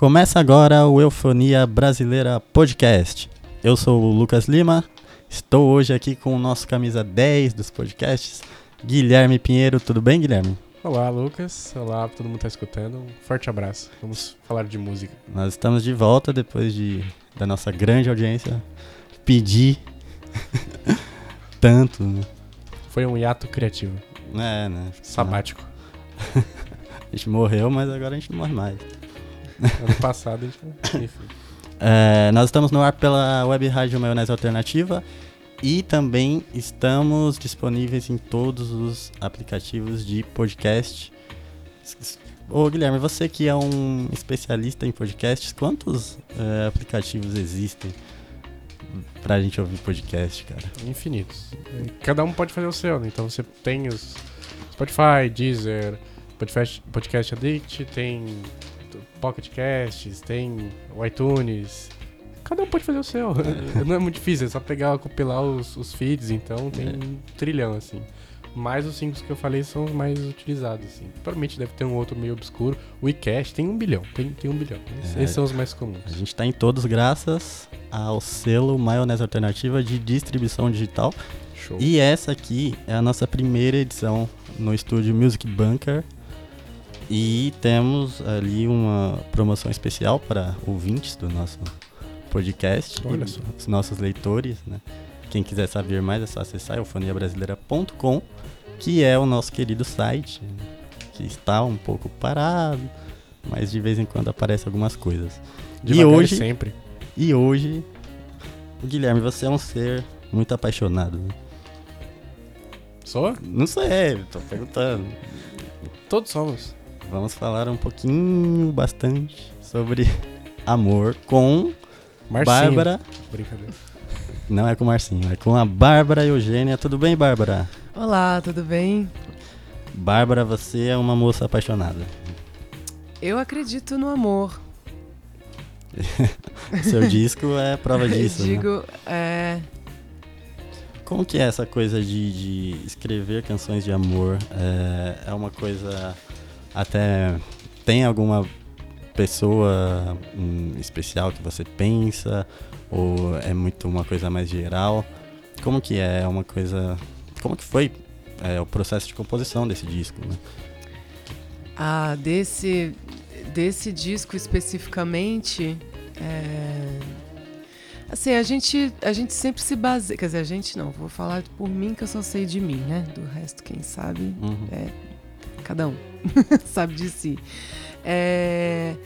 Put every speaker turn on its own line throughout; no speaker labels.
Começa agora o Eufonia Brasileira Podcast. Eu sou o Lucas Lima, estou hoje aqui com o nosso camisa 10 dos podcasts, Guilherme Pinheiro. Tudo bem, Guilherme?
Olá, Lucas. Olá, todo mundo está escutando. Um forte abraço. Vamos falar de música.
Nós estamos de volta depois de, da nossa grande audiência pedir tanto, né?
Foi um hiato criativo.
É, né?
Sabático.
a gente morreu, mas agora a gente não morre mais.
Ano passado a gente. Enfim.
É, nós estamos no ar pela web rádio Maionese Alternativa e também estamos disponíveis em todos os aplicativos de podcast. Ô Guilherme, você que é um especialista em podcasts, quantos é, aplicativos existem pra gente ouvir podcast, cara?
Infinitos. Cada um pode fazer o seu, né? Então você tem os Spotify, Deezer, Podcast, Podcast Addict, tem Pocket Casts, tem o iTunes. Cada um pode fazer o seu. Não é muito difícil, é só pegar, compilar os, os feeds, então tem é. um trilhão, assim. Mas os cinco que eu falei são os mais utilizados, assim. Provavelmente deve ter um outro meio obscuro. O iCast tem um bilhão, tem, tem um bilhão. É, Esses são os mais comuns.
A gente tá em todos graças ao selo Maionese Alternativa de distribuição digital.
Show.
E essa aqui é a nossa primeira edição no estúdio Music Bunker. E temos ali uma promoção especial para ouvintes do nosso podcast.
Olha só.
Os nossos leitores, né? Quem quiser saber mais é só acessar eufoniabrasileira.com, que é o nosso querido site, que está um pouco parado, mas de vez em quando aparecem algumas coisas.
Devagar e hoje sempre.
E hoje, Guilherme, você é um ser muito apaixonado. Né?
Sou?
Não sei, tô perguntando.
Todos somos.
Vamos falar um pouquinho, bastante, sobre amor com
Marcinho.
Bárbara.
Brincadeira.
Não é com o Marcinho, é com a Bárbara Eugênia. Tudo bem, Bárbara?
Olá, tudo bem?
Bárbara, você é uma moça apaixonada.
Eu acredito no amor.
Seu disco é prova disso.
Eu
né?
digo, é.
Como que é essa coisa de, de escrever canções de amor? É, é uma coisa até tem alguma pessoa um, especial que você pensa ou é muito uma coisa mais geral? Como que é? Uma coisa como que foi é, o processo de composição desse disco? Né?
Ah, desse desse disco especificamente, é... assim a gente a gente sempre se baseia, quer dizer a gente não, vou falar por mim que eu só sei de mim, né? Do resto quem sabe
Uhum.
é cada um sabe de si. É,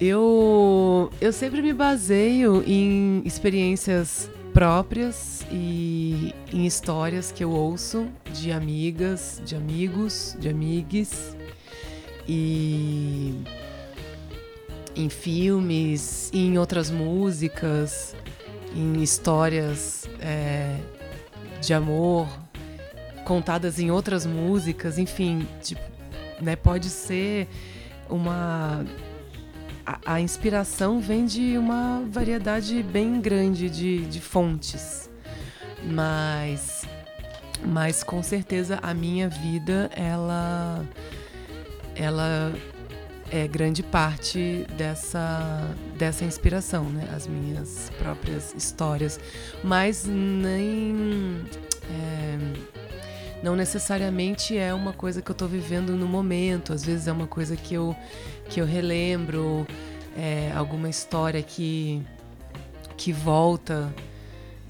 eu, eu sempre me baseio em experiências próprias e em histórias que eu ouço de amigas, de amigos, de amigues e em filmes, em outras músicas, em histórias é, de amor contadas em outras músicas, enfim, tipo, né, pode ser uma a, a, inspiração vem de uma variedade bem grande de, de fontes, mas mas com certeza a minha vida ela ela é grande parte dessa dessa inspiração, né? As minhas próprias histórias, mas nem é, não necessariamente é uma coisa que eu estou vivendo no momento. Às vezes é uma coisa que eu, que eu relembro, é, alguma história que, que volta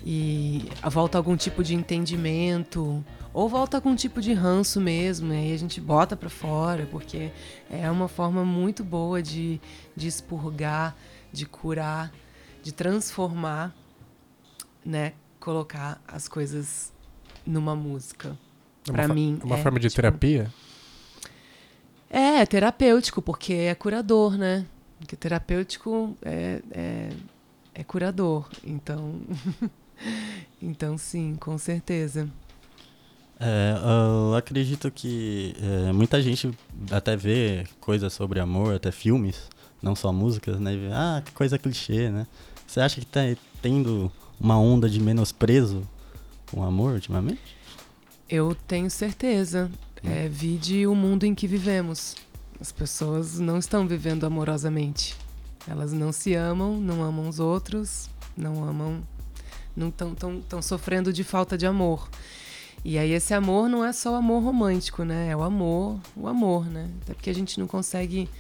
e volta algum tipo de entendimento ou volta algum tipo de ranço mesmo, e aí a gente bota para fora, porque é uma forma muito boa de, de expurgar, de curar, de transformar, né? Colocar as coisas numa música.
É
Pra
uma
mim.
É uma
é,
forma de
tipo,
terapia?
É, é terapêutico, porque é curador, né? Porque terapêutico é, é, é curador. Então. então, sim, com certeza.
É, eu acredito que é, muita gente até vê coisas sobre amor, até filmes, não só músicas, né? E vê, ah, que coisa clichê, né? Você acha que tá tendo uma onda de menosprezo com amor ultimamente?
Eu tenho certeza. É, vide o mundo em que vivemos. As pessoas não estão vivendo amorosamente. Elas não se amam, não amam os outros, não amam, não estão tão, tão sofrendo de falta de amor. E aí esse amor não é só o amor romântico, né? É o amor, o amor, né? Até porque a gente não consegue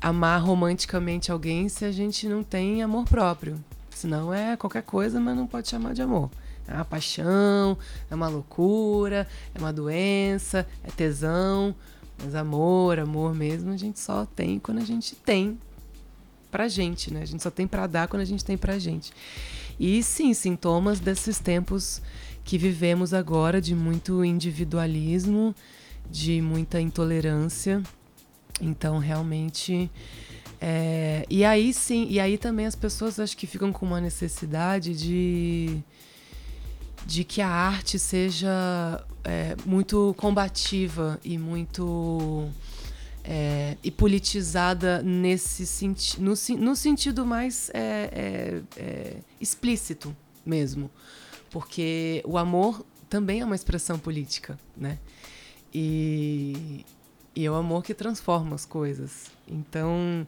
amar romanticamente alguém se a gente não tem amor próprio. Senão é qualquer coisa, mas não pode chamar de amor. É uma paixão, é uma loucura, é uma doença, é tesão. Mas amor, amor mesmo, a gente só tem quando a gente tem pra gente, né? A gente só tem para dar quando a gente tem pra gente. E sim, sintomas desses tempos que vivemos agora de muito individualismo, de muita intolerância. Então, realmente. É... E aí sim, e aí também as pessoas acho que ficam com uma necessidade de, de que a arte seja é, muito combativa e muito. É, e politizada nesse senti no, no sentido mais é, é, é, explícito mesmo porque o amor também é uma expressão política, né? E, e é o amor que transforma as coisas. Então,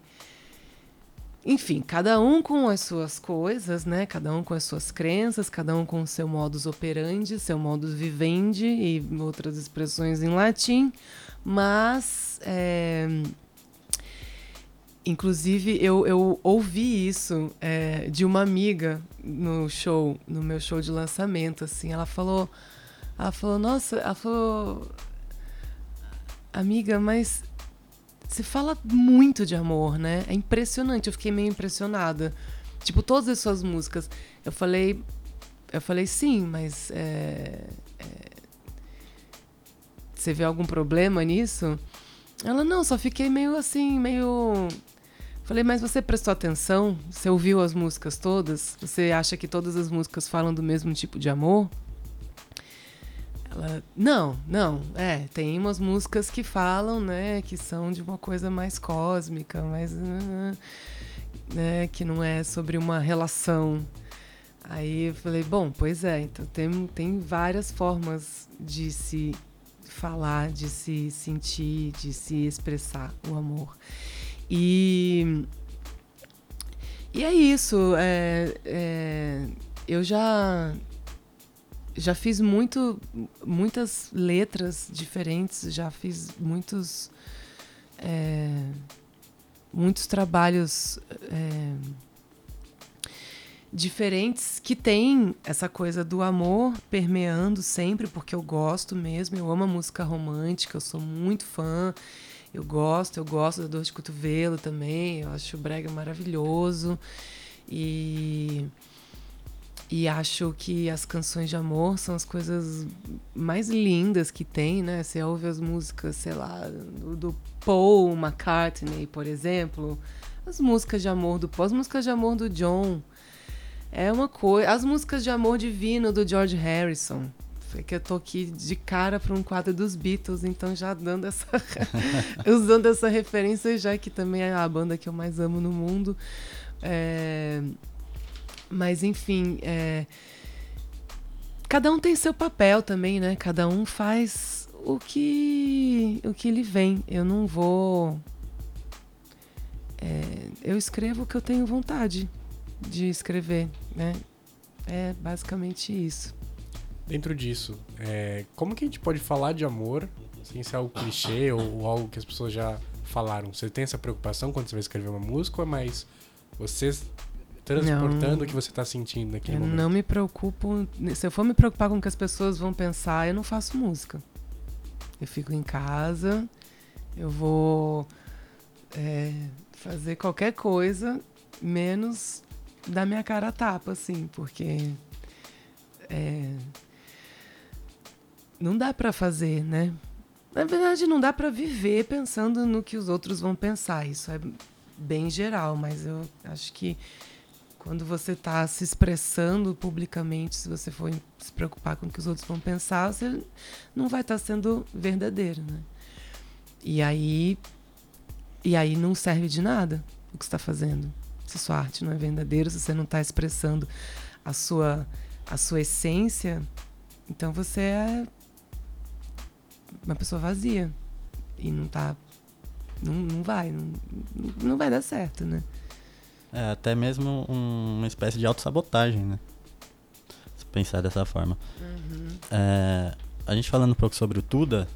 enfim, cada um com as suas coisas, né? Cada um com as suas crenças, cada um com o seu modus operandi, seu modus vivendi e outras expressões em latim, mas é, Inclusive, eu, eu ouvi isso é, de uma amiga no show, no meu show de lançamento, assim. Ela falou, ela falou, nossa, ela falou, amiga, mas você fala muito de amor, né? É impressionante, eu fiquei meio impressionada. Tipo, todas as suas músicas. Eu falei, eu falei, sim, mas é, é, você vê algum problema nisso? Ela, não, só fiquei meio assim, meio Falei, mas você prestou atenção? Você ouviu as músicas todas? Você acha que todas as músicas falam do mesmo tipo de amor? Ela, não, não, é, tem umas músicas que falam, né, que são de uma coisa mais cósmica, mais, né, que não é sobre uma relação. Aí eu falei, bom, pois é, então tem, tem várias formas de se falar, de se sentir, de se expressar o amor. E, e é isso. É, é, eu já já fiz muito, muitas letras diferentes, já fiz muitos é, muitos trabalhos é, diferentes que tem essa coisa do amor permeando sempre, porque eu gosto mesmo, eu amo a música romântica, eu sou muito fã. Eu gosto, eu gosto da dor de cotovelo também. Eu acho o brega maravilhoso. E e acho que as canções de amor são as coisas mais lindas que tem, né? Você ouve as músicas, sei lá, do, do Paul McCartney, por exemplo, as músicas de amor do Paul, as músicas de amor do John. É uma coisa. As músicas de amor divino do George Harrison que eu tô aqui de cara para um quadro dos Beatles, então já dando essa usando essa referência já que também é a banda que eu mais amo no mundo. É, mas enfim, é, cada um tem seu papel também, né? Cada um faz o que o que lhe vem. Eu não vou é, eu escrevo o que eu tenho vontade de escrever, né? É basicamente isso
dentro disso, é, como que a gente pode falar de amor sem ser algo clichê ou, ou, algo que as pessoas já falaram? Você tem essa preocupação quando você vai escrever uma música é mais você transportando não, o que você está sentindo naquele
eu
momento?
não me preocupo. Se eu for me preocupar com o que as pessoas vão pensar, eu não faço música. Eu fico em casa, eu vou é, fazer qualquer coisa, menos dar minha cara a tapa, assim, porque. É, não dá para fazer, né? Na verdade, não dá para viver pensando no que os outros vão pensar. Isso é bem geral, mas eu acho que quando você está se expressando publicamente, se você for se preocupar com o que os outros vão pensar, você não vai estar tá sendo verdadeiro, né? E aí, e aí não serve de nada o que está fazendo. Se sua arte não é verdadeira, se você não está expressando a sua a sua essência, então você é uma pessoa vazia e não está Não, não vai, não, não vai dar certo, né?
É, até mesmo um- uma espécie de autossabotagem, né? Se pensar dessa forma. É, a gente falando um pouco sobre o Tuda,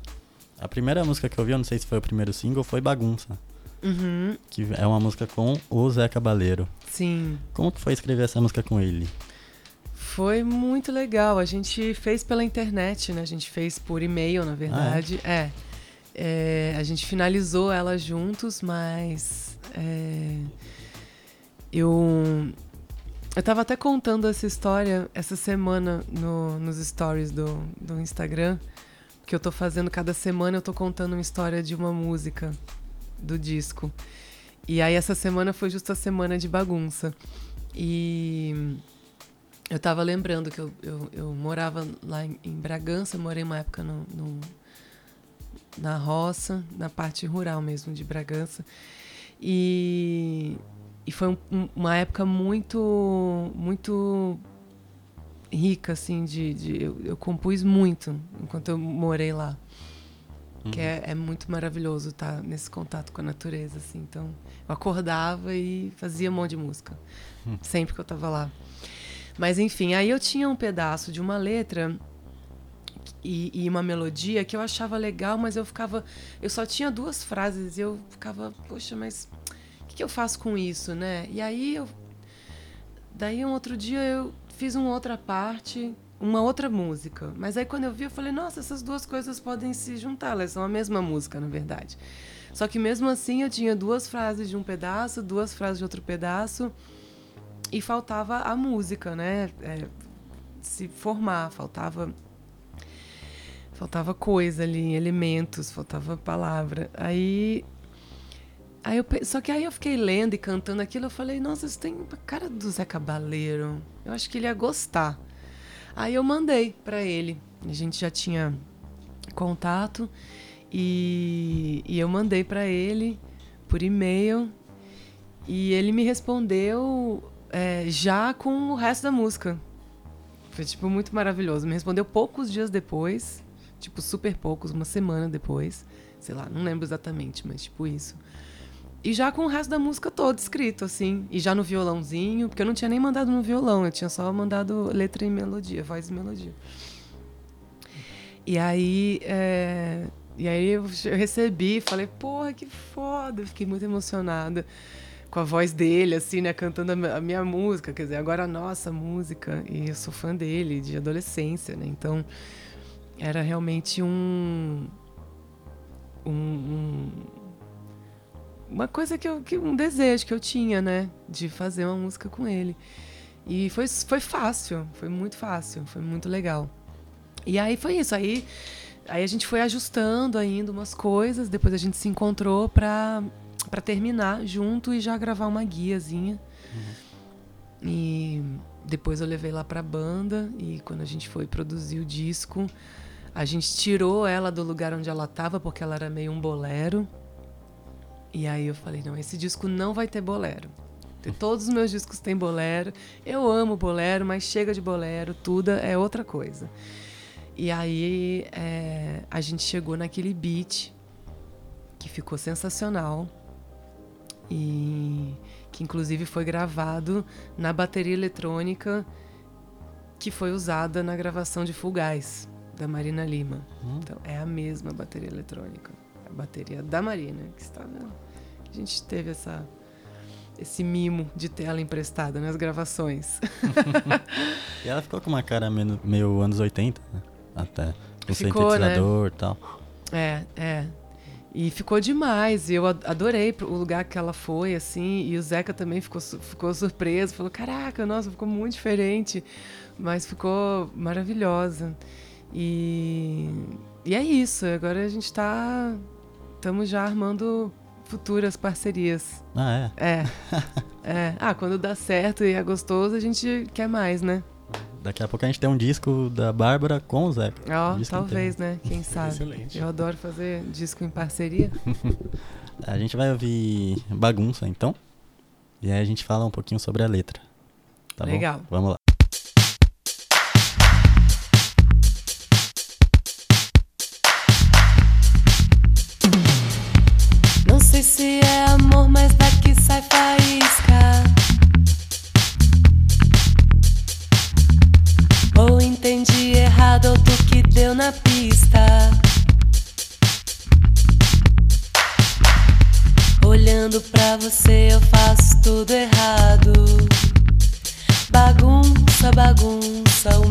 a primeira música que eu vi, eu não sei se foi o primeiro single, foi Bagunça.
Uhum,
Que é uma música com o Zé Cabaleiro.
sim.
Como que foi escrever essa música com ele?
Foi muito legal. A gente fez pela internet, né? A gente fez por e-mail, na verdade. é. É, a gente finalizou ela juntos, mas é, eu eu tava até contando essa história essa semana no- nos stories do, do Instagram, que eu tô fazendo cada semana eu tô contando uma história de uma música do disco. E aí essa semana foi justo a semana de bagunça. E eu tava lembrando que eu, eu, eu morava lá em, em Bragança, morei uma época no, no- na roça, na parte rural mesmo de Bragança. E, e foi um- um- uma época muito, muito rica, assim, de, de- eu, eu compus muito enquanto eu morei lá. Que é, é muito maravilhoso estar nesse contato com a natureza, assim. Então, eu acordava e fazia um monte de música. Sempre que eu tava lá. Mas, enfim, aí eu tinha um pedaço de uma letra e, e uma melodia que eu achava legal, mas eu ficava. Eu só tinha duas frases e eu ficava, poxa, mas que, eu faço com isso, né? E aí eu. Daí um outro dia eu fiz uma outra parte, uma outra música. Mas aí quando eu vi, eu falei, nossa, essas duas coisas podem se juntar, elas são a mesma música, na verdade. Só que mesmo assim eu tinha duas frases de um pedaço, duas frases de outro pedaço, e faltava a música, né? É, se formar, faltava faltava coisa ali, elementos, faltava palavra. Aí aí eu só que aí eu fiquei lendo e cantando aquilo, eu falei, nossa, isso tem a cara do Zé Cabaleiro. Eu acho que ele ia gostar. Aí eu mandei pra ele. A gente já tinha contato e, e eu mandei pra ele por e-mail e ele me respondeu é, já com o resto da música. Foi, tipo, muito maravilhoso. Me respondeu poucos dias depois, tipo, super poucos, uma semana depois. Sei lá, não lembro exatamente, mas tipo isso. E já com o resto da música todo escrito, assim. E já no violãozinho, porque eu não tinha nem mandado no violão, eu tinha só mandado letra e melodia, voz e melodia. E aí, é, e aí eu recebi, falei, porra, que foda. Fiquei muito emocionada com a voz dele, assim, né, cantando a minha música, quer dizer, agora a nossa música. E eu sou fã dele, de adolescência, né? Então, era realmente um. um- um- uma coisa que eu. Que, um desejo que eu tinha, né? De fazer uma música com ele. E foi, foi fácil, foi muito fácil, foi muito legal. E aí foi isso. Aí, aí a gente foi ajustando ainda umas coisas, depois a gente se encontrou pra, pra terminar junto e já gravar uma guiazinha. E depois eu levei lá pra banda e quando a gente foi produzir o disco, a gente tirou ela do lugar onde ela tava, porque ela era meio um bolero. E aí eu falei, não, esse disco não vai ter bolero. Todos os meus discos têm bolero. Eu amo bolero, mas chega de bolero, tudo é outra coisa. E aí é, a gente chegou naquele beat que ficou sensacional e que inclusive foi gravado na bateria eletrônica que foi usada na gravação de Fugaz da Marina Lima.
Hum.
Então é a mesma bateria eletrônica, a bateria da Marina que estava. A gente teve essa esse mimo de ter ela emprestada nas gravações.
E ela ficou com uma cara meio, meio anos 80, né? Até. Com
Ficou, né?
sintetizador e tal.
É, é. E ficou demais. E eu ad- adorei o lugar que ela foi, assim. E o Zeca também ficou, ficou surpreso. Falou: Caraca, nossa, ficou muito diferente. Mas ficou maravilhosa. E, e é isso. Agora a gente tá. Estamos já armando futuras parcerias.
Ah, é.
É. é. Ah, quando dá certo e é gostoso, a gente quer mais, né?
Daqui a pouco a gente tem um disco da Bárbara com o Zeca.
Ó,
Disco
talvez, né? Quem sabe.
Excelente.
Eu adoro fazer disco em parceria.
A gente vai ouvir Bagunça, então. E aí a gente fala um pouquinho sobre a letra. Tá bom?
Legal.
Vamos lá.
faísca. Ou entendi errado, ou que deu na pista. Olhando pra você, eu faço tudo errado. Bagunça, bagunça, o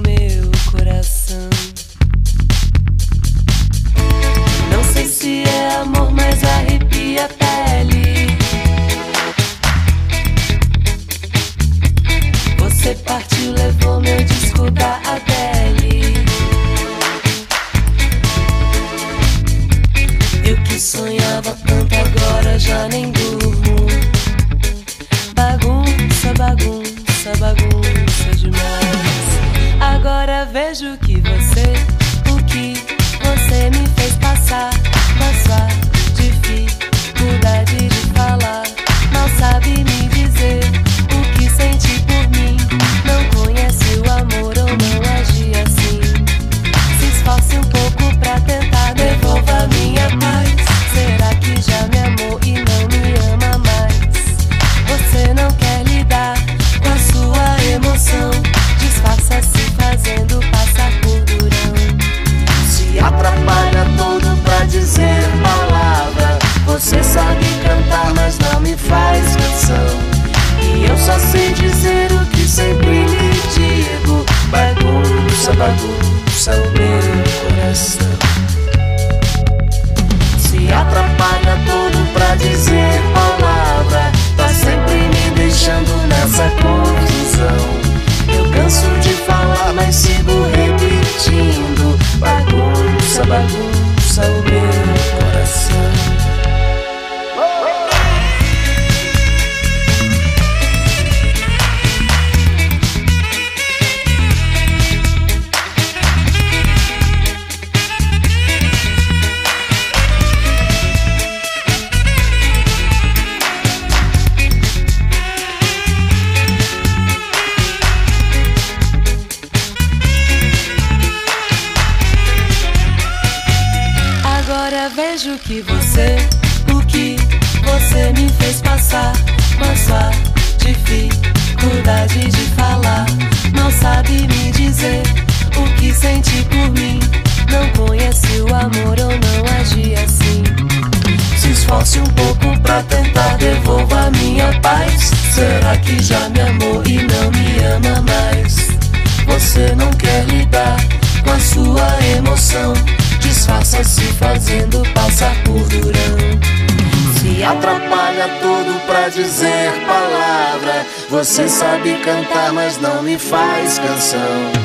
faz canção.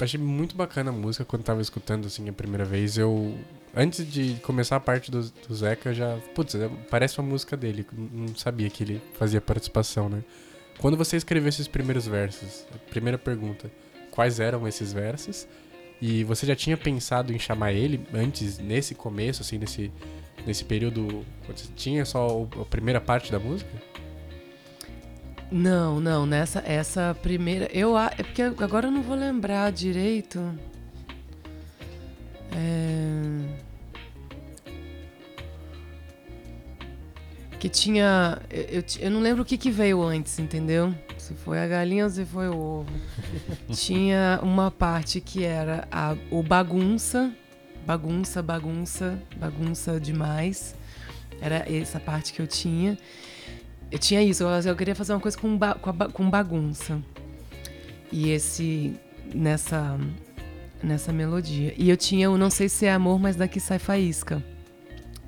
Achei muito bacana a música quando tava escutando assim a primeira vez. Eu. Antes de começar a parte do, do Zeca, já. Putz, é- parece uma música dele. Não sabia que ele fazia participação, né? Quando você escreveu esses primeiros versos, primeira pergunta: quais eram esses versos? E você já tinha pensado em chamar ele antes, nesse começo, assim, nesse, nesse período. Você tinha só a primeira parte da música?
Não, não, nessa essa primeira. Eu é porque agora eu não vou lembrar direito. É... Que tinha. Eu, eu, eu não lembro o que, que veio antes, entendeu? Se foi a galinha ou se foi o ovo. tinha uma parte que era a, o bagunça. Bagunça, bagunça, bagunça demais. Era essa parte que eu tinha. Eu tinha isso, eu, queria fazer uma coisa com, ba- com, ba- com bagunça. E esse. nessa. nessa melodia. E eu tinha o Não sei se é amor, mas daqui sai faísca.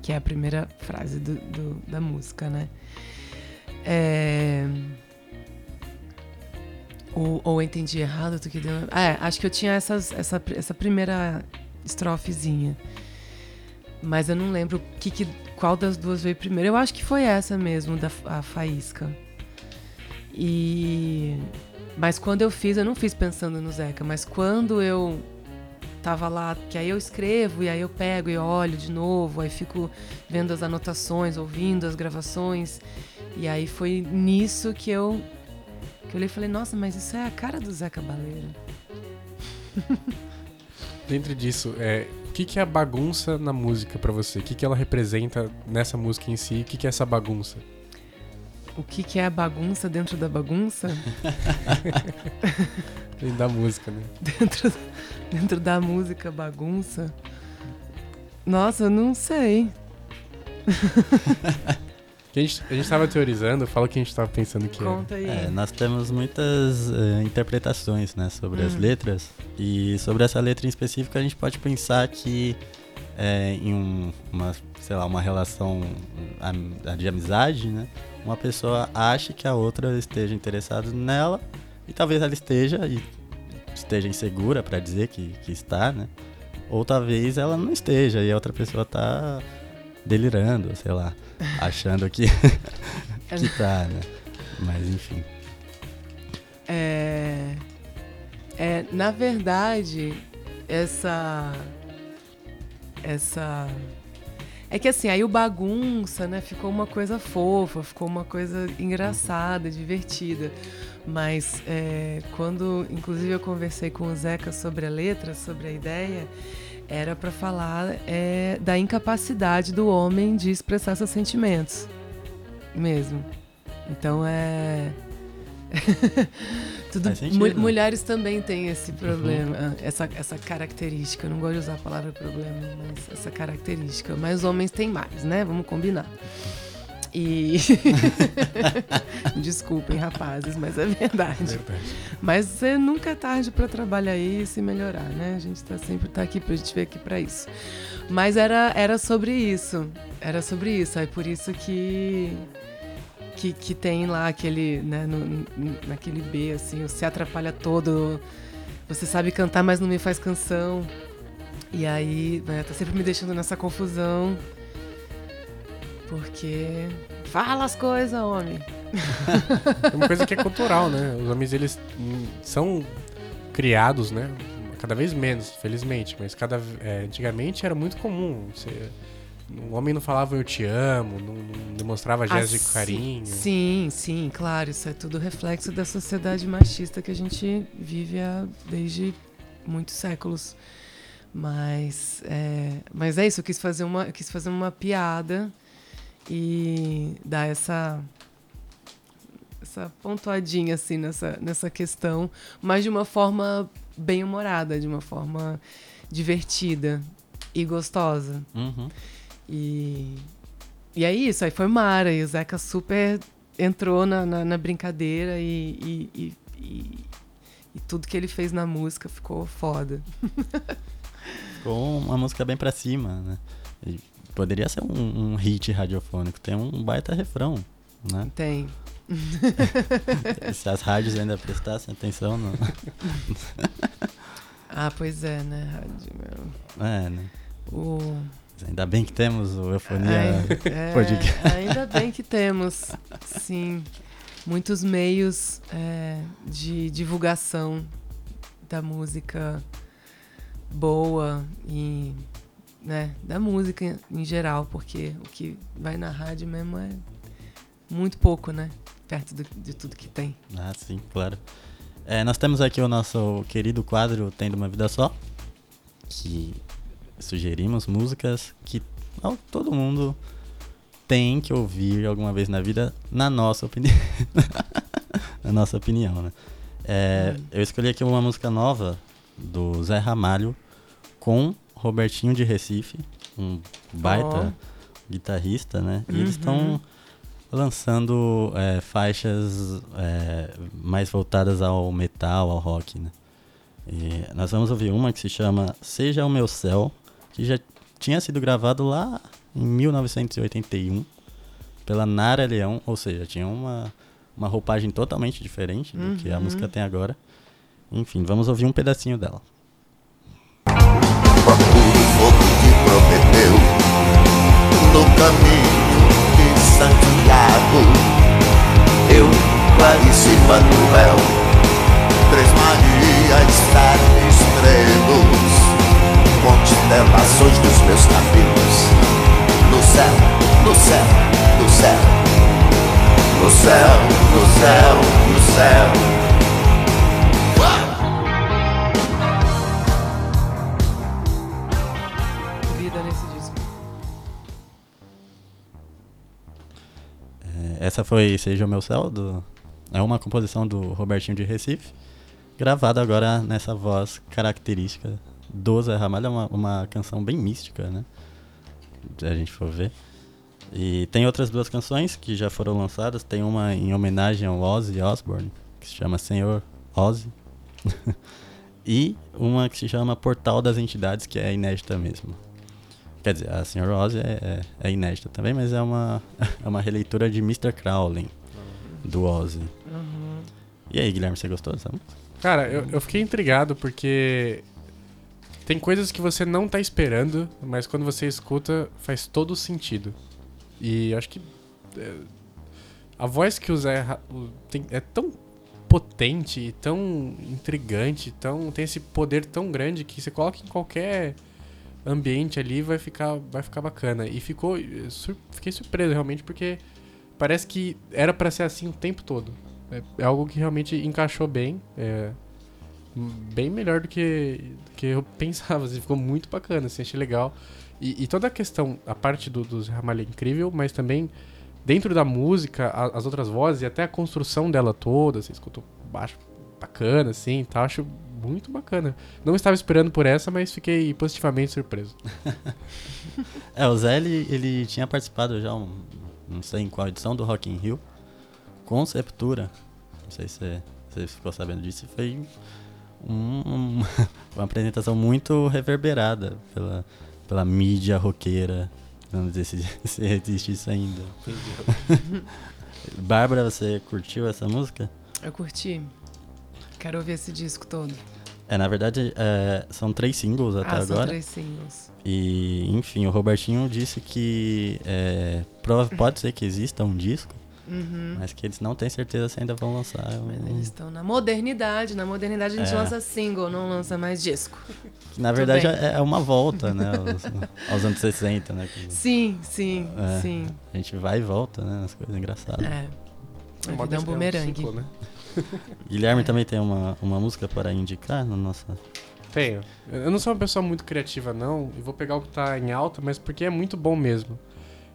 Que é a primeira frase do, do- da música, né? É. Ou, ou entendi errado do que deu. É, acho que eu tinha essas, essa, essa primeira estrofezinha. Mas eu não lembro que, que, qual das duas veio primeiro. Eu acho que foi essa mesmo, da a faísca. E. Mas quando eu fiz, eu não fiz pensando no Zeca, mas quando eu tava lá, que aí eu escrevo e aí eu pego e olho de novo, aí fico vendo as anotações, ouvindo as gravações. E aí foi nisso que eu que eu olhei e falei, nossa, mas isso é a cara do Zé Cabaleiro.
Dentro disso, é, o que, que é a bagunça na música para você? O que, que ela representa nessa música em si? O que, que é essa bagunça?
O que, que é a bagunça dentro da bagunça?
dentro da música, né?
Dentro, dentro da música, bagunça. Nossa, eu não sei.
A gente, a gente tava teorizando, fala o que a gente tava pensando que
Conta aí.
É, nós temos muitas eh, interpretações né, sobre as
Hum.
letras. E sobre essa letra em específico, a gente pode pensar que é, em um- uma, sei lá, uma relação de amizade, né? Uma pessoa acha que a outra esteja interessada nela e talvez ela esteja e esteja insegura para dizer que, que está, né? Ou talvez ela não esteja e a outra pessoa tá delirando, sei lá, achando que, que tá, né? Mas enfim.
É, é, na verdade, essa. Essa. É que assim, aí o bagunça, né? Ficou uma coisa fofa, ficou uma coisa engraçada, divertida. Mas é, quando, inclusive, eu conversei com o Zeca sobre a letra, sobre a ideia, era para falar é, da incapacidade do homem de expressar seus sentimentos. Mesmo. Então é. Tudo,
sentido.
mu- mulheres também têm esse problema, essa, essa característica. Eu não gosto de usar a palavra problema, mas essa característica. Mas homens têm mais, né? Vamos combinar. E. Desculpem, rapazes, mas é verdade. Mas é nunca é tarde para trabalhar isso e melhorar, né? A gente tá sempre tá aqui, a gente veio aqui para isso. Mas era, era sobre isso. Era sobre isso. Aí por isso que que, que tem lá aquele, né, no- naquele B assim, se atrapalha todo. Você sabe cantar, mas não me faz canção. E aí, né, tá sempre me deixando nessa confusão. Porque fala as coisas, homem.
É uma coisa que é cultural, né? Os homens, eles são criados, né? Cada vez menos, felizmente. Mas cada, é, antigamente era muito comum. Você, o homem não falava eu te amo, não, não demonstrava gestos
Ah,
de
sim.
carinho.
Sim, sim, claro. Isso é tudo reflexo da sociedade machista que a gente vive há desde muitos séculos. Mas é, mas é isso, eu quis fazer uma, eu quis fazer uma piada e dar essa essa pontuadinha assim nessa, nessa questão, mas de uma forma bem humorada, de uma forma divertida e gostosa.
Uhum.
E, e é isso, aí foi Mara, e o Zeca super entrou na, na, na brincadeira e, e, e, e- e tudo que ele fez na música ficou foda.
Ficou uma música bem pra cima, né? Poderia ser um, um hit radiofônico, tem um baita refrão, né?
Tem.
Se as rádios ainda prestassem atenção, no...
Ah, pois é, né, Rádio? meu?
é, né?
O...
Ainda bem que temos o Eufonia.
É,
podcast.
ainda bem que temos, sim, muitos meios é, de divulgação da música boa e né, da música em- geral, porque o que vai na rádio mesmo é muito pouco, né? Perto do- de tudo que tem.
Ah, sim, claro. É, nós temos aqui o nosso querido quadro Tendo uma Vida Só, que sugerimos músicas que todo mundo tem que ouvir alguma vez na vida, na nossa opinião. na nossa opinião, né? É,
Hum.
Eu escolhi aqui uma música nova do Zé Ramalho com Robertinho de Recife, um baita guitarrista, né? E eles
Uhum.
estão lançando é, faixas é, mais voltadas ao metal, ao rock, né? E nós vamos ouvir uma que se chama Seja o Meu Céu, que já tinha sido gravado lá em 1981 pela Nara Leão, ou seja, tinha uma, uma roupagem totalmente diferente do que a
Uhum.
música tem agora. Enfim, vamos ouvir um pedacinho dela
pouco que prometeu no caminho de Santiago. Eu, Clarice Manuel, Três Marias, Sete Estrelas, constelações dos meus cabelos. No céu, no céu, no céu, no céu, no céu, no céu.
No
céu. Essa foi Seja o Meu Céu, do, é uma composição do Robertinho de Recife, gravada agora nessa voz característica do Zé Ramalho, é uma, uma canção bem mística, né? Se a gente for ver. E tem outras duas canções que já foram lançadas, tem uma em homenagem ao Ozzy Osbourne, que se chama Senhor Ozzy, e uma que se chama Portal das Entidades, que é inédita mesmo. Quer dizer, a Senhor Ozzy é, é, é inédita também, mas é uma, é uma releitura de Mr. Crowley, do Ozzy.
Uhum.
E aí, Guilherme, você gostou dessa música?
Cara, eu, eu fiquei intrigado porque tem coisas que você não tá esperando, mas quando você escuta faz todo sentido. E acho que é, a voz que o Zé tem é tão potente, tão intrigante, tão tem esse poder tão grande que você coloca em qualquer ambiente ali vai ficar vai ficar bacana. E ficou eh, sur- fiquei surpreso realmente porque parece que era pra ser assim o tempo todo. É, é algo que realmente encaixou bem. É, bem melhor do que, do que eu pensava. Assim, ficou muito bacana, assim, achei legal. E, e toda a questão, a parte do, do Zé Ramalho é incrível, mas também dentro da música, a- as outras vozes e até a construção dela toda, você escutou baixo bacana, assim, tal, acho muito bacana. Não estava esperando por essa, mas fiquei positivamente surpreso.
É, o Zé, ele, ele tinha participado já, um, não sei em qual edição, do Rock in Rio, com Septura. Não sei se você, você ficou sabendo disso. Foi um- um- uma apresentação muito reverberada pela, pela mídia roqueira. Vamos dizer se, se existe isso ainda. Bárbara, você curtiu essa música?
Eu curti. Quero ouvir esse disco todo.
É, na verdade, é, são três singles até
ah, são
agora.
três singles.
E, enfim, o Robertinho disse que é, prova- pode ser que exista um disco,
Uhum.
mas que eles não têm certeza se ainda vão lançar. um-
Mas eles estão na modernidade. Na modernidade a gente
É.
lança single, não lança mais disco.
que, na verdade, é, é uma volta, né? Aos, aos anos 60, né? que
Sim, sim,
É.
sim.
a gente vai e volta, né? As coisas engraçadas.
É. A vida é um
des-
bumerangue.
ciclo, né?
Guilherme também tem uma, uma música para indicar no nosso.
Tenho. Eu não sou uma pessoa muito criativa, não, e vou pegar o que tá em alta, mas porque é muito bom mesmo.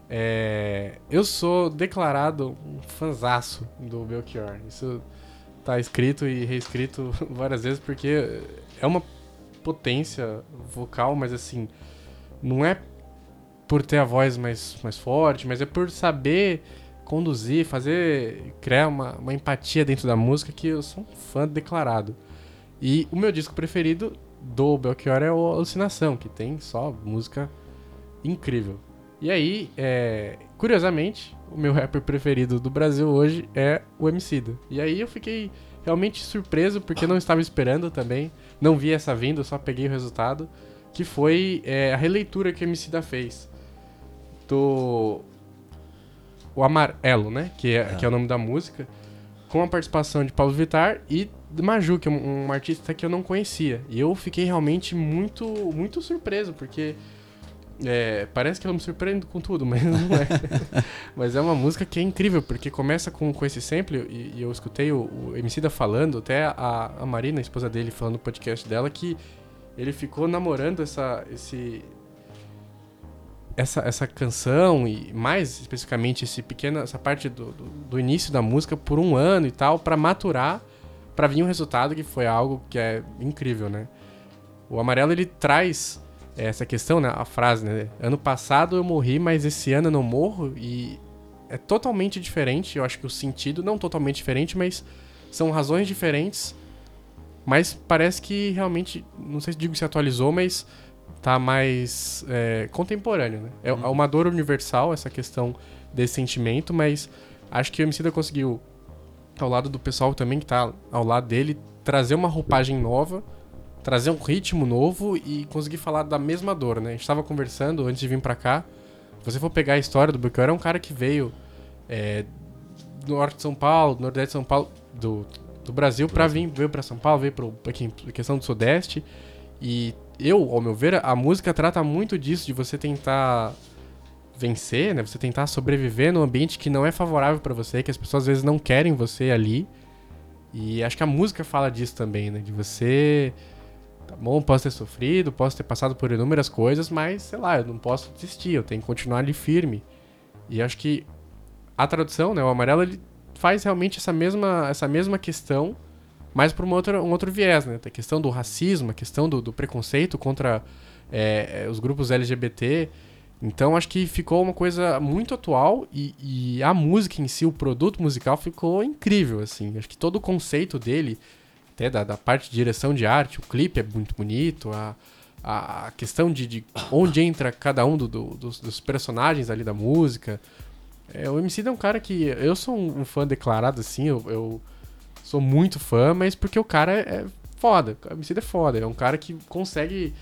É, Eu sou declarado um fanzaço do Belchior. Isso tá escrito e reescrito várias vezes, porque é uma potência vocal, mas assim, não é por ter a voz mais, mais forte, mas é por saber conduzir, fazer, criar uma, uma empatia dentro da música que eu sou um fã declarado. E o meu disco preferido do Belchior é o Alucinação, que tem só música incrível. E aí, é, curiosamente, o meu rapper preferido do Brasil hoje é o Emicida. E aí eu fiquei realmente surpreso, porque não estava esperando também. Não vi essa vindo, só peguei o resultado. Que foi é, a releitura que o Emicida fez do... O Amarelo, né? Que é, que é o nome da música. Com a participação de Pablo Vittar e Maju, que é um, um artista que eu não conhecia. E eu fiquei realmente muito, muito surpreso, porque é, parece que eu me surpreendo com tudo, mas não é. mas é uma música que é incrível, porque começa com, com esse sample, e, e eu escutei o, o Emicida falando, até a, a Marina, a esposa dele, falando no podcast dela, que ele ficou namorando essa, esse, essa, essa canção e mais especificamente esse pequena, essa parte do, do, do início da música por um ano e tal, pra maturar, pra vir um resultado que foi algo que é incrível, né? O Amarelo ele traz essa questão, né? A frase, né? Ano passado eu morri, mas esse ano eu não morro e é totalmente diferente. Eu acho que o sentido não totalmente diferente, mas são razões diferentes. Mas parece que realmente, não sei se digo se atualizou, mas tá mais é, contemporâneo, né? É, é uma dor universal essa questão desse sentimento, mas acho que o Emicida conseguiu, ao lado do pessoal também que tá ao lado dele, trazer uma roupagem nova, trazer um ritmo novo e conseguir falar da mesma dor, né? A gente tava conversando antes de vir pra cá. Se você for pegar a história do Belchior, é um cara que veio é, do norte de São Paulo, do nordeste de São Paulo, do, do Brasil pra vir, veio pra São Paulo, veio aqui em questão do Sudeste. E eu, ao meu ver, a música trata muito disso, de você tentar vencer, né? Você tentar sobreviver num ambiente que não é favorável pra você, que as pessoas às vezes não querem você ali. E acho que a música fala disso também, né? De você. Tá bom, posso ter sofrido, posso ter passado por inúmeras coisas, mas sei lá, eu não posso desistir, eu tenho que continuar ali firme. E acho que a tradução, né? O amarelo, ele faz realmente essa mesma, essa mesma questão, mas por uma outra, um outro viés, né? A questão do racismo, a questão do, do preconceito contra é, é, os grupos LGBT. Então acho que ficou uma coisa muito atual e, e a música em si, o produto musical ficou incrível, assim. Acho que todo o conceito dele, até da, da parte de direção de arte, o clipe é muito bonito, a, a questão de, de onde entra cada um do- do- dos, dos personagens ali da música. É, o MC é um cara que eu sou um, um fã declarado, assim, eu, eu sou muito fã, mas porque o cara é, foda, o MC é foda, é um cara que consegue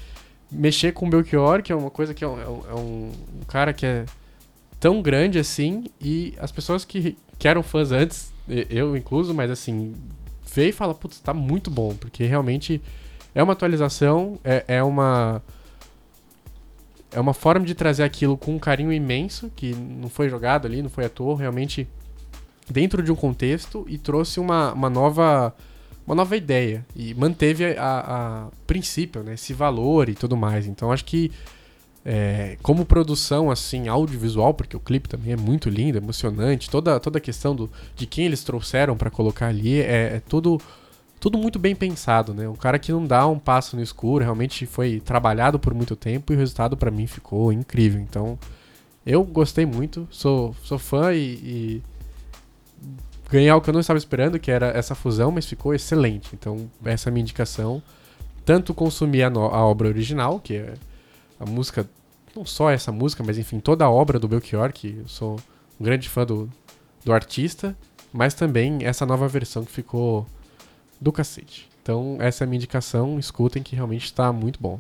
mexer com o Belchior, que é uma coisa que é um, é um- é um- um cara que é tão grande assim, e as pessoas que, que eram fãs antes, eu incluso, mas assim, vê e fala, putz, tá muito bom, porque realmente é uma atualização, é, é uma. É uma forma de trazer aquilo com um carinho imenso, que não foi jogado ali, não foi à toa, realmente dentro de um contexto e trouxe uma, uma nova uma nova ideia e manteve a, a- princípio, né, esse valor e tudo mais. Então acho que é, como produção assim audiovisual, porque o clipe também é muito lindo, emocionante, toda toda a questão do, de quem eles trouxeram pra colocar ali é, é tudo tudo muito bem pensado, né? Um cara que não dá um passo no escuro, realmente foi trabalhado por muito tempo e o resultado pra mim ficou incrível. Então eu gostei muito, sou sou fã e, e ganhei algo que eu não estava esperando, que era essa fusão, mas ficou excelente. Então, essa é a minha indicação. Tanto consumir a, a obra original, que é a música, não só essa música, mas enfim, toda a obra do Belchior, que eu sou um grande fã do, do artista, mas também essa nova versão que ficou do cacete. Então, essa é a minha indicação, escutem que realmente está muito bom.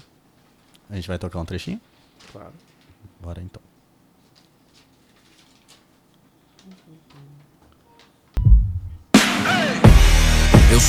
A gente vai tocar um trechinho?
Claro.
Bora então.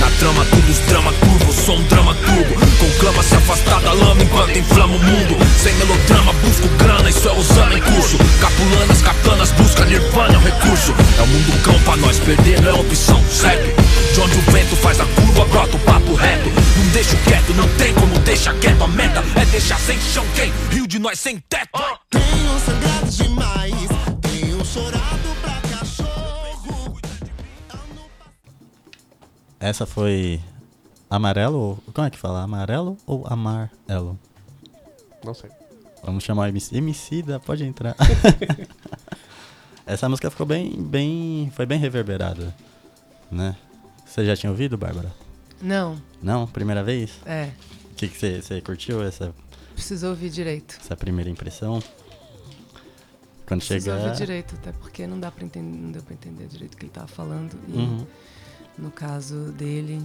Na trama, tudo os drama curvo, sou um drama turbo. Conclama se afastar da lama enquanto inflama o mundo. Sem melodrama, busco grana, isso é usando em curso. Capulanas, katanas, busca nirvana, é um recurso. É o mundo cão pra nós, perder não é opção, certo? De onde o vento faz a curva, brota o papo reto. Não deixo quieto, não tem como deixar quieto. A meta é deixar sem chão quem? Rio de nós sem teto.
Tenho sangrado demais, tenho chorado
Essa foi amarelo? ou- Como é que fala? Amarelo ou amarelo?
Não sei.
Vamos chamar o MC. Emicida, pode entrar. Essa música ficou bem, bem. Foi bem reverberada, né? Você já tinha ouvido, Bárbara?
Não,
Não? Primeira vez?
é.
O que você você curtiu essa,
Preciso ouvir direito.
essa primeira impressão? Quando
Preciso
chegar.
ouvir direito, até porque não dá para entender, não deu pra entender direito o que ele tava falando. E
Uhum.
No caso dele,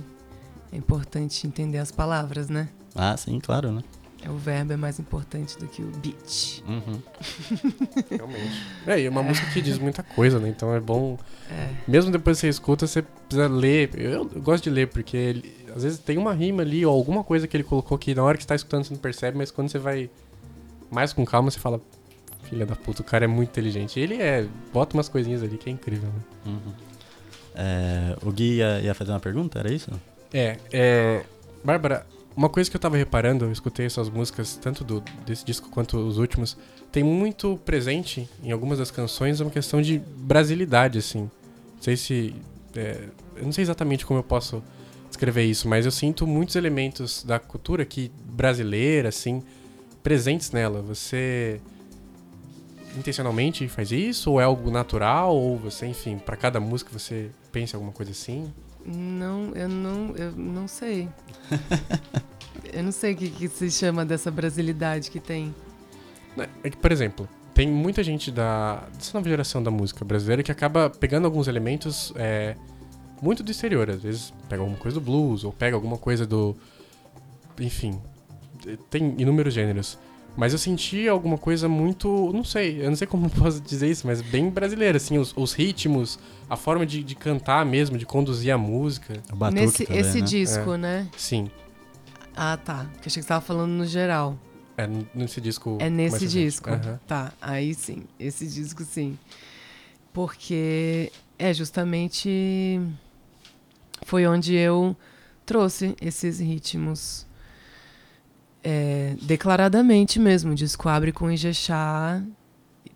é importante entender as palavras, né?
Ah, sim, claro, né?
É, O verbo é mais importante do que o beat.
Uhum.
Realmente. É, e é uma música que diz muita coisa, né? Então é bom.
É.
Mesmo depois que você escuta, você precisa ler. Eu, eu gosto de ler, porque ele- às vezes tem uma rima ali, ou alguma coisa que ele colocou que na hora que você tá escutando você não percebe, mas quando você vai mais com calma, você fala. Filha da puta, o cara é muito inteligente. Ele é. Bota umas coisinhas ali que é incrível, né?
Uhum. É, o Gui ia, ia fazer uma pergunta, era isso?
É, é. Bárbara, uma coisa que eu tava reparando, eu escutei suas músicas, tanto do, desse disco quanto os últimos, tem muito presente em algumas das canções uma questão de brasilidade, assim. Não sei se. é, eu não sei exatamente como eu posso descrever isso, mas eu sinto muitos elementos da cultura aqui brasileira, assim, presentes nela. Você intencionalmente faz isso? Ou é algo natural? Ou você, enfim, pra cada música você pensa alguma coisa assim?
Não, eu não, eu não sei. eu não sei o que, que se chama dessa brasilidade que tem.
Né, É que, por exemplo, tem muita gente da dessa nova geração da música brasileira que acaba pegando alguns elementos é, muito do exterior. Às vezes pega alguma coisa do blues, ou pega alguma coisa do. Enfim. Tem inúmeros gêneros. Mas eu senti alguma coisa muito. Não sei, eu não sei como posso dizer isso, mas bem brasileira, assim, os, os ritmos, a forma de, de cantar mesmo, de conduzir a música.
O batuque
Nesse
também,
esse
né?
disco, né?
Sim.
Ah, tá. Que achei que você tava falando no geral.
É nesse disco.
É nesse disco.
Aham.
Tá, aí sim. Esse disco sim. Porque é justamente foi onde eu trouxe esses ritmos é, declaradamente mesmo. O disco abre com Ijexá,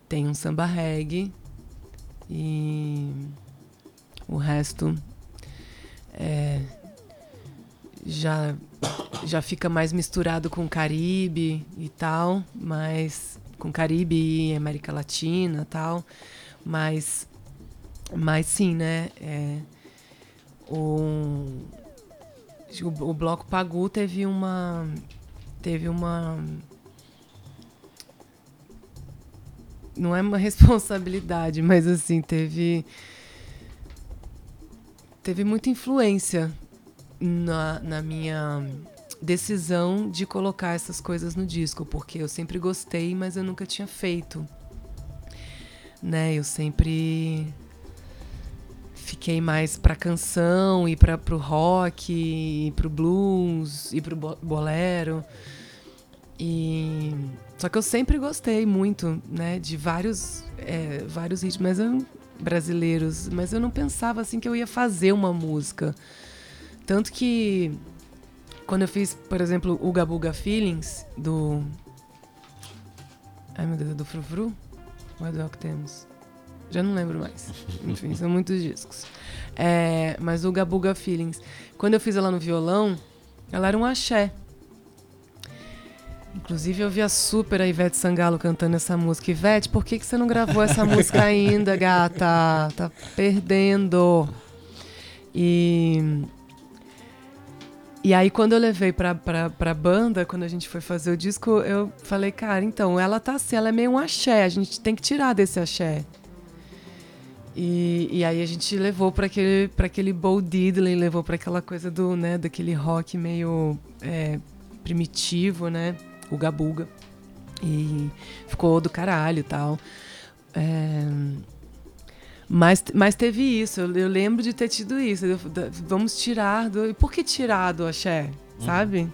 tem um samba reggae e o resto é, já já fica mais misturado com Caribe e tal, mas com Caribe e América Latina tal, mas mas sim, né? É, o, o, o bloco Pagu teve uma teve uma não é uma responsabilidade, mas assim teve teve muita influência na, na minha decisão de colocar essas coisas no disco, porque eu sempre gostei, mas eu nunca tinha feito. Né? Eu sempre fiquei mais pra canção e para pro rock, e pro blues e pro bo- bolero. E só que eu sempre gostei muito, né, de vários é, vários ritmos brasileiros, mas eu não pensava assim que eu ia fazer uma música. Tanto que quando eu fiz, por exemplo, o Gabuga Feelings do. Ai meu Deus, é do Frufru? Ou é do temos? Já não lembro mais. Enfim, são muitos discos. É, mas o Gabuga Feelings. Quando eu fiz ela no violão, ela era um axé. Inclusive eu via super a Ivete Sangalo cantando essa música. Ivete, por que, que você não gravou essa música ainda, gata? Tá perdendo. E e aí, quando eu levei pra, pra, pra banda, quando a gente foi fazer o disco, eu falei, cara, então, ela tá assim, ela é meio um axé, a gente tem que tirar desse axé. E, e aí a gente levou pra aquele, pra aquele Bo Diddley, levou pra aquela coisa do, né, daquele rock meio é, primitivo, né, o gabuga. E ficou do caralho e tal. É, mas, mas teve isso, eu, eu lembro de ter tido isso. eu- vamos tirar do. E por que tirar do axé? Sabe?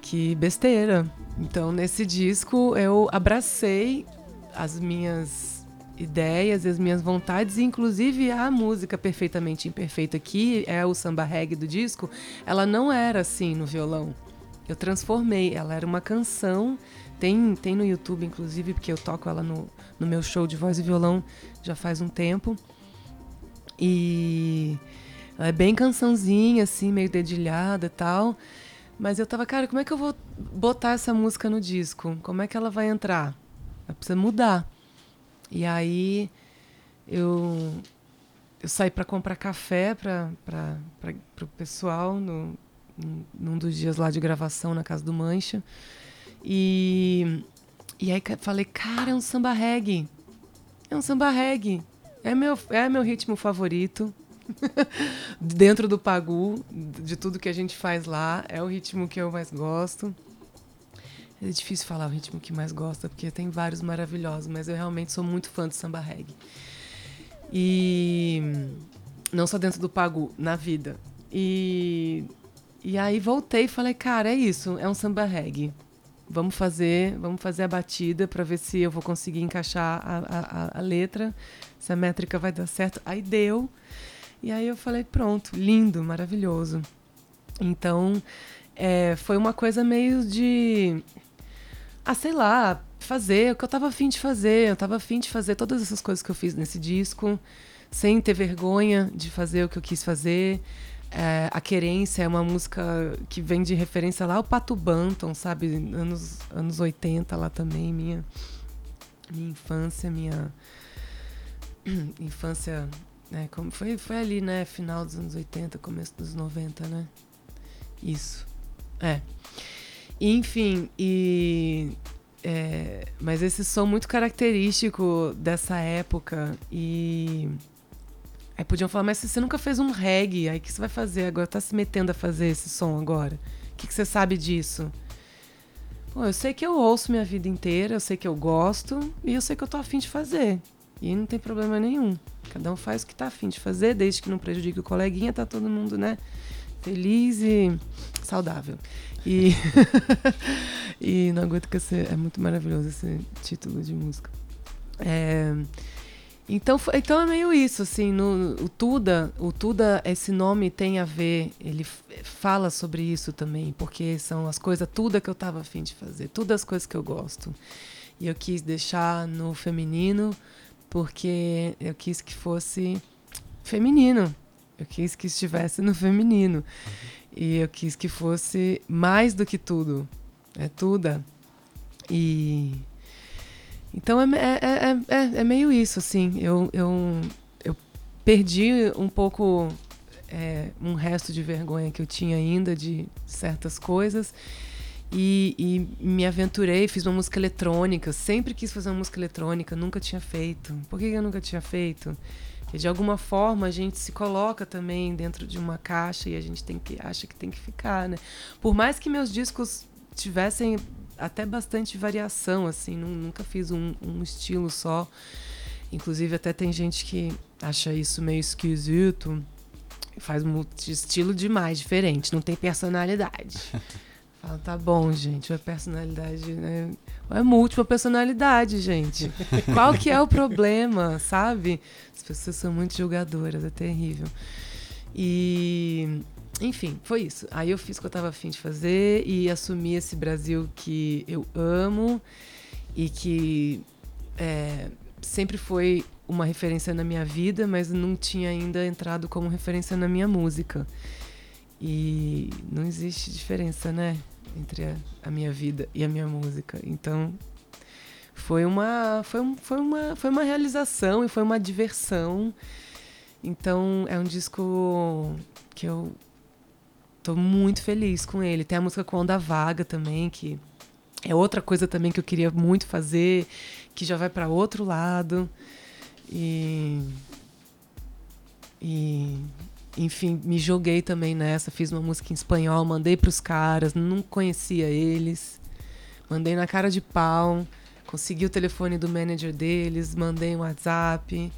Que besteira. Então, nesse disco, eu abracei as minhas ideias, as minhas vontades, inclusive a música Perfeitamente Imperfeita, que é o samba reggae do disco, ela não era assim no violão. Eu transformei, ela era uma canção. Tem, tem no YouTube, inclusive, porque eu toco ela no, no meu show de voz e violão já faz um tempo. E ela é bem cançãozinha, assim, meio dedilhada e tal. Mas eu tava, cara, como é que eu vou botar essa música no disco? Como é que ela vai entrar? Ela precisa mudar. E aí eu, eu saí para comprar café para o pessoal no, num- dos dias lá de gravação na casa do Mancha. E, e aí falei, cara, é um samba reggae. É um samba reggae. É meu, é meu ritmo favorito. Dentro do Pagu, de tudo que a gente faz lá, é o ritmo que eu mais gosto. É difícil falar o ritmo que mais gosta, porque tem vários maravilhosos, mas eu realmente sou muito fã de samba reggae. E não só dentro do Pagu, na vida. E, e aí voltei e falei, cara, é isso, é um samba reggae. Vamos fazer, vamos fazer a batida para ver se eu vou conseguir encaixar a, a, a- letra, se a métrica vai dar certo. Aí deu. E aí eu falei, pronto, lindo, maravilhoso. Então, é, foi uma coisa meio de. Ah, sei lá, fazer o que eu tava afim de fazer. Eu tava afim de fazer todas essas coisas que eu fiz nesse disco, sem ter vergonha de fazer o que eu quis fazer. É, a Querência é uma música que vem de referência lá ao Pato Banton, sabe? Anos, anos 80 lá também, minha, minha infância, minha infância, né? Como foi, foi ali, né? Final dos anos 80, começo dos 90, né? Isso. É. Enfim, e é, mas esse som muito característico dessa época e aí podiam falar, mas você nunca fez um reggae, aí o que você vai fazer agora? Tá se metendo a fazer esse som agora? O que, que você sabe disso? Pô, eu sei que eu ouço minha vida inteira, eu sei que eu gosto e eu sei que eu tô afim de fazer. E não tem problema nenhum. Cada um faz o que tá afim de fazer, desde que não prejudique o coleguinha, tá todo mundo, né? Feliz e saudável. E, e não aguento esse, é muito maravilhoso esse título de música. É, então, então é meio isso, assim, no, o Tuda, o Tuda, esse nome tem a ver, ele fala sobre isso também, porque são as coisas, tudo que eu tava afim de fazer, todas as coisas que eu gosto. E eu quis deixar no feminino, porque eu quis que fosse feminino. Eu quis que estivesse no feminino. E eu quis que fosse mais do que tudo. É tudo. E. Então é, é, é, é, é meio isso, assim. Eu, eu, eu perdi um pouco é, um resto de vergonha que eu tinha ainda de certas coisas. E, e me aventurei, fiz uma música eletrônica. Sempre quis fazer uma música eletrônica, nunca tinha feito. Por que eu nunca tinha feito? De alguma forma a gente se coloca também dentro de uma caixa e a gente tem que acha que tem que ficar, né? Por mais que meus discos tivessem até bastante variação, assim, nu- nunca fiz um, um estilo só. Inclusive até tem gente que acha isso meio esquisito, faz um estilo demais, diferente, não tem personalidade. Fala, tá bom, gente, a personalidade né? é múltipla personalidade, gente. Qual que é o problema, sabe? As pessoas são muito julgadoras, é terrível. E, enfim, foi isso. Aí eu fiz o que eu tava afim de fazer e assumi esse Brasil que eu amo e que é, sempre foi uma referência na minha vida, mas não tinha ainda entrado como referência na minha música. E não existe diferença, né? Entre a, a minha vida e a minha música. Então, foi uma, foi, um, foi, uma, foi uma realização e foi uma diversão. Então, é um disco que eu tô muito feliz com ele. Tem a música com Onda Vaga também, que é outra coisa também que eu queria muito fazer, que já vai para outro lado. E. E. Enfim, me joguei também nessa, fiz uma música em espanhol, mandei pros caras, não conhecia eles. Mandei na cara de pau, consegui o telefone do manager deles, mandei um WhatsApp,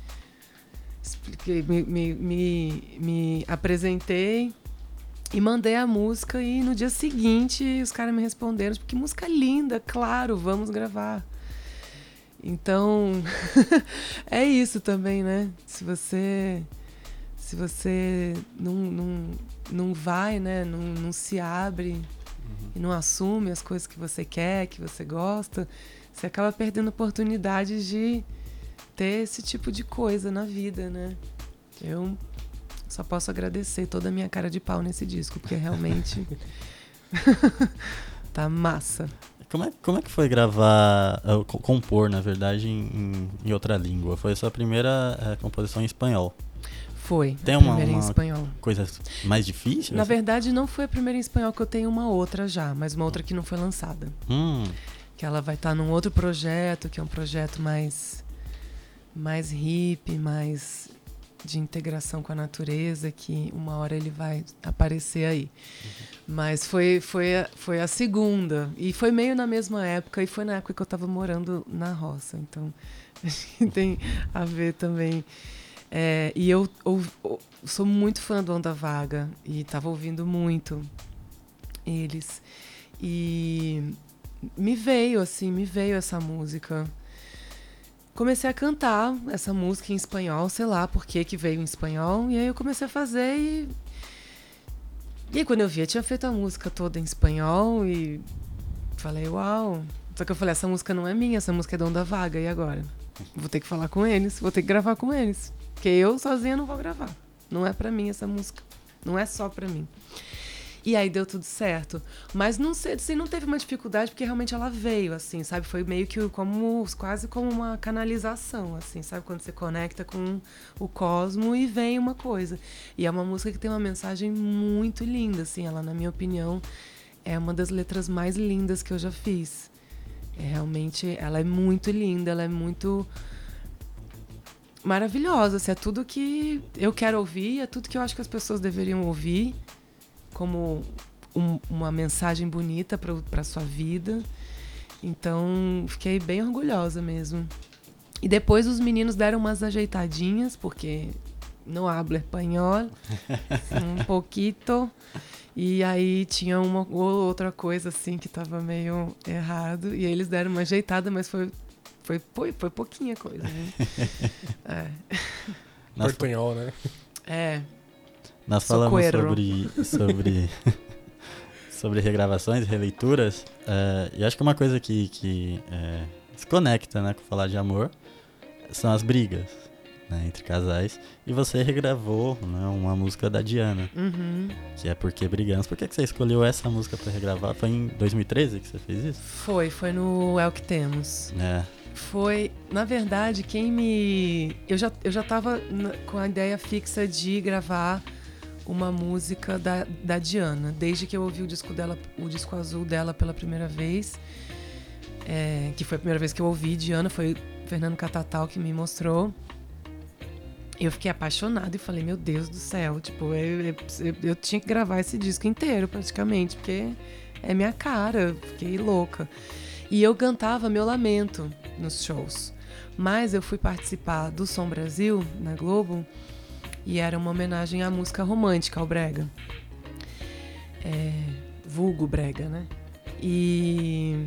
expliquei, me, me, me, me apresentei e mandei a música e no dia seguinte os caras me responderam, tipo, que música linda, claro, vamos gravar. Então, é isso também, né? Se você se você não, não, não vai, né? Não, não se abre e não assume as coisas que você quer, que você gosta, você acaba perdendo oportunidades de ter esse tipo de coisa na vida, né? Eu só posso agradecer toda a minha cara de pau nesse disco, porque realmente tá massa.
Como é, como é que foi gravar, co- compor, na verdade, em, em- outra língua? Foi a sua primeira eh, composição em espanhol.
Foi.
Tem
a
uma-
primeira em
uma-
espanhol.
Coisa mais difícil?
Na
assim?
verdade, não foi a primeira em espanhol que eu tenho uma outra já, mas uma outra que não foi lançada.
Hum,
Que ela vai estar num outro projeto, que é um projeto mais mais hippie, mais de integração com a natureza, que uma hora ele vai aparecer aí. Mas foi, foi, a, foi a segunda. E foi meio na mesma época, e foi na época que eu estava morando na roça. Então, acho que tem a ver também. É, e eu, ou- ou- sou muito fã do Onda Vaga, e estava ouvindo muito eles. E me veio, assim, me veio essa música. Comecei a cantar essa música em espanhol, sei lá por que que veio em espanhol. E aí eu comecei a fazer e. E aí quando eu vi, eu tinha feito a música toda em espanhol e falei, uau. Só que eu falei, essa música não é minha, essa música é da Onda Vaga, e agora? Vou ter que falar com eles, vou ter que gravar com eles. Porque eu sozinha não vou gravar. Não é pra mim essa música. Não é só pra mim. E aí deu tudo certo. Mas não sei, assim, não teve uma dificuldade, porque realmente ela veio, assim, sabe? Foi meio que como, quase como uma canalização, assim, sabe? Quando você conecta com o cosmo e vem uma coisa. E é uma música que tem uma mensagem muito linda, assim. Ela, na minha opinião, é uma das letras mais lindas que eu já fiz. É realmente, ela é muito linda, ela é muito maravilhosa. Assim, é tudo que eu quero ouvir, é tudo que eu acho que as pessoas deveriam ouvir como um- uma mensagem bonita para sua vida. Então, fiquei bem orgulhosa mesmo. E depois os meninos deram umas ajeitadinhas, porque não hablo espanhol, um pouquito. E aí tinha uma ou outra coisa assim que tava meio errado. E eles deram uma ajeitada, mas foi, foi, foi, foi pouquinha coisa. Né? é.
Nós,
Portunhol, né?
é.
nós falamos
Socorro.
sobre, sobre, sobre regravações, releituras. é, e acho que uma coisa que, que é, se conecta né, com falar de amor são as brigas né, entre casais. E você regravou né, uma música da Diana,
Uhum.
que é Porque Brigamos. Por que, que você escolheu essa música pra regravar? Foi em 2013 que você fez isso?
Foi, foi no É o que temos.
É.
Foi, na verdade, quem me. Eu já, eu já tava com a ideia fixa de gravar uma música da, da Diana, desde que eu ouvi o disco dela, o disco azul dela pela primeira vez. é, que foi a primeira vez que eu ouvi Diana, foi Fernando Catatal que me mostrou. Eu fiquei apaixonada e falei, meu Deus do céu, tipo, eu, eu, eu tinha que gravar esse disco inteiro, praticamente, porque é minha cara, fiquei louca. E eu cantava meu lamento nos shows. Mas eu fui participar do Som Brasil, na Globo, e era uma homenagem à música romântica, ao Brega. É, vulgo Brega, né? E,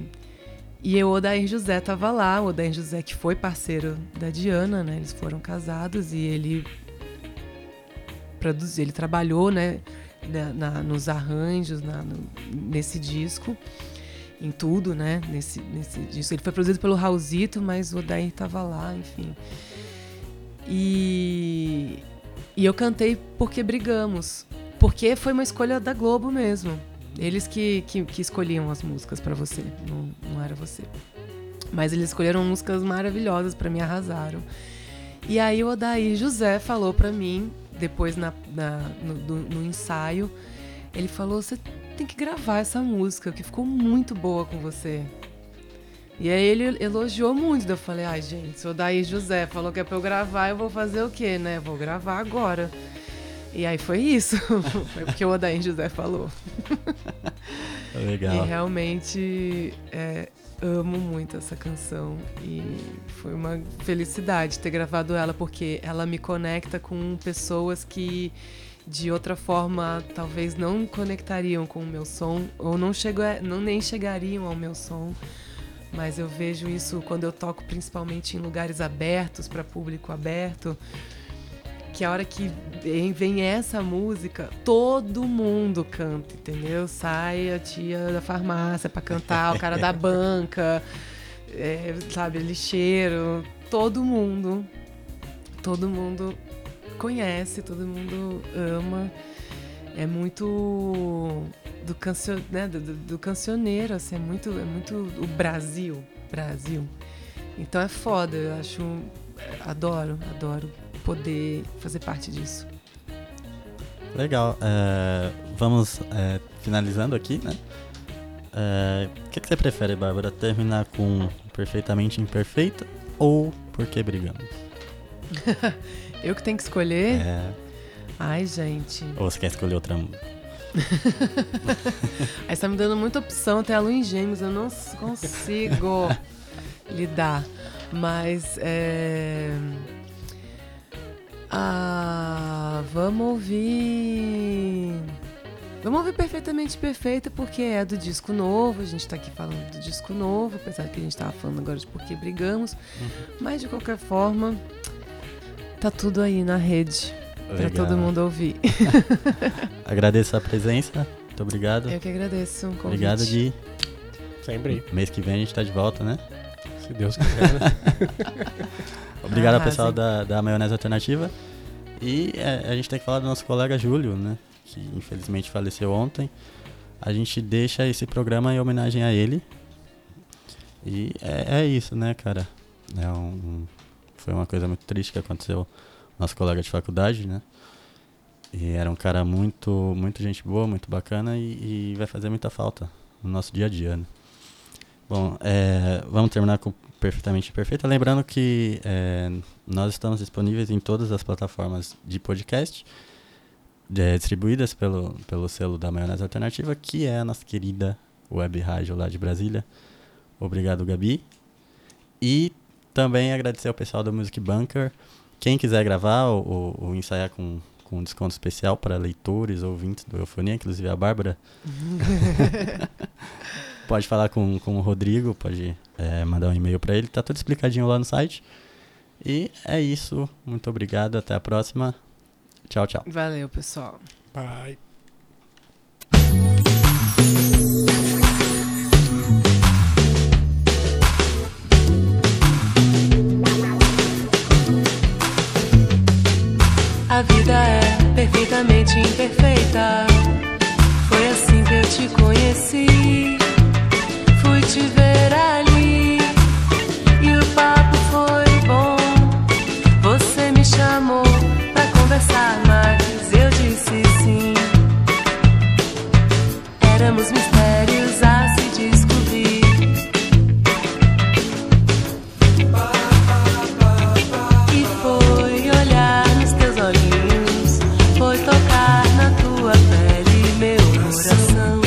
e eu, o Odair José tava lá, o Odair José que foi parceiro da Diana, né? Eles foram casados e ele produziu, ele trabalhou, né? na- na- nos arranjos, na- no- nesse disco em tudo, né? Nesse, nesse disco. Ele foi produzido pelo Raulzito, mas o Odair tava lá, enfim. E, e eu cantei Porque Brigamos. Porque foi uma escolha da Globo mesmo. Eles que, que, que escolhiam as músicas pra você, não, não era você. Mas eles escolheram músicas maravilhosas pra mim, arrasaram. E aí o Odair José falou pra mim, depois na, na- no, no ensaio, ele falou: você tem que gravar essa música, que ficou muito boa com você. E aí ele elogiou muito. daí Eu falei, ai, gente, se o Daí José falou que é pra eu gravar, eu vou fazer o quê, né? Vou gravar agora. E aí foi isso. foi porque o Odair José falou. E
Legal.
realmente é, amo muito essa canção. E foi uma felicidade ter gravado ela, porque ela me conecta com pessoas que de outra forma talvez não conectariam com o meu som, ou não, chegou não nem chegariam ao meu som. Mas eu vejo isso quando eu toco principalmente em lugares abertos, para público aberto que a hora que vem, essa música, todo mundo canta, entendeu? Sai a tia da farmácia pra cantar, o cara da banca, é, sabe, lixeiro, todo mundo, todo mundo conhece, todo mundo ama. É muito do, cancio, né, do, do- do cancioneiro, assim, é muito, é muito o Brasil, Brasil. Então é foda, eu acho, adoro, adoro poder fazer parte disso.
Legal. é, vamos é, finalizando aqui, né? É, O que, que você prefere, Bárbara? Terminar com perfeitamente imperfeita ou porque brigamos?
Eu que tenho que escolher?
É,
Ai, gente.
ou você quer escolher outra?
Aí você tá me dando muita opção, até a lua em gêmeos, eu não consigo lidar. Mas é. Ah, vamos ouvir. Vamos ouvir Perfeitamente Perfeita, porque é do disco novo. A gente tá aqui falando do disco novo, apesar que a gente tava falando agora de Porque Brigamos. Mas de qualquer forma, tá tudo aí na rede pra
Legal.
todo mundo ouvir.
Agradeço a presença. Muito obrigado.
Eu que agradeço convite.
Obrigado, Gui.
Sempre.
Mês que vem a gente tá de volta, né?
Se Deus quiser, né?
Obrigado ao pessoal da, da Maionese Alternativa. E é, a gente tem que falar do nosso colega Júlio, né? Que infelizmente faleceu ontem. A gente deixa esse programa em homenagem a ele. E é, é isso, né, cara? É um, um- foi uma coisa muito triste que aconteceu nosso colega de faculdade, né? E era um cara muito, muito gente boa, muito bacana e, e vai fazer muita falta no nosso dia a dia, né? Bom, é, vamos terminar com Perfeitamente Perfeita. Lembrando que é, nós estamos disponíveis em todas as plataformas de podcast, é, distribuídas pelo, pelo selo da Maionese Alternativa, que é a nossa querida web rádio lá de Brasília. Obrigado, Gabi. E também agradecer ao pessoal da Music Bunker. Quem quiser gravar ou, ou- ou ensaiar com, com um desconto especial para leitores, ouvintes do Eufonia, inclusive a Bárbara, pode falar com, com o Rodrigo, pode é, mandar um e-mail para ele, tá tudo explicadinho lá no site. E é isso, muito obrigado, até a próxima. Tchau, tchau.
Valeu, pessoal.
Bye.
A vida é perfeitamente imperfeita. Foi assim que eu te conheci. Fui te ver ali na tua pele meu coração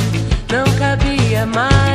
não cabia mais.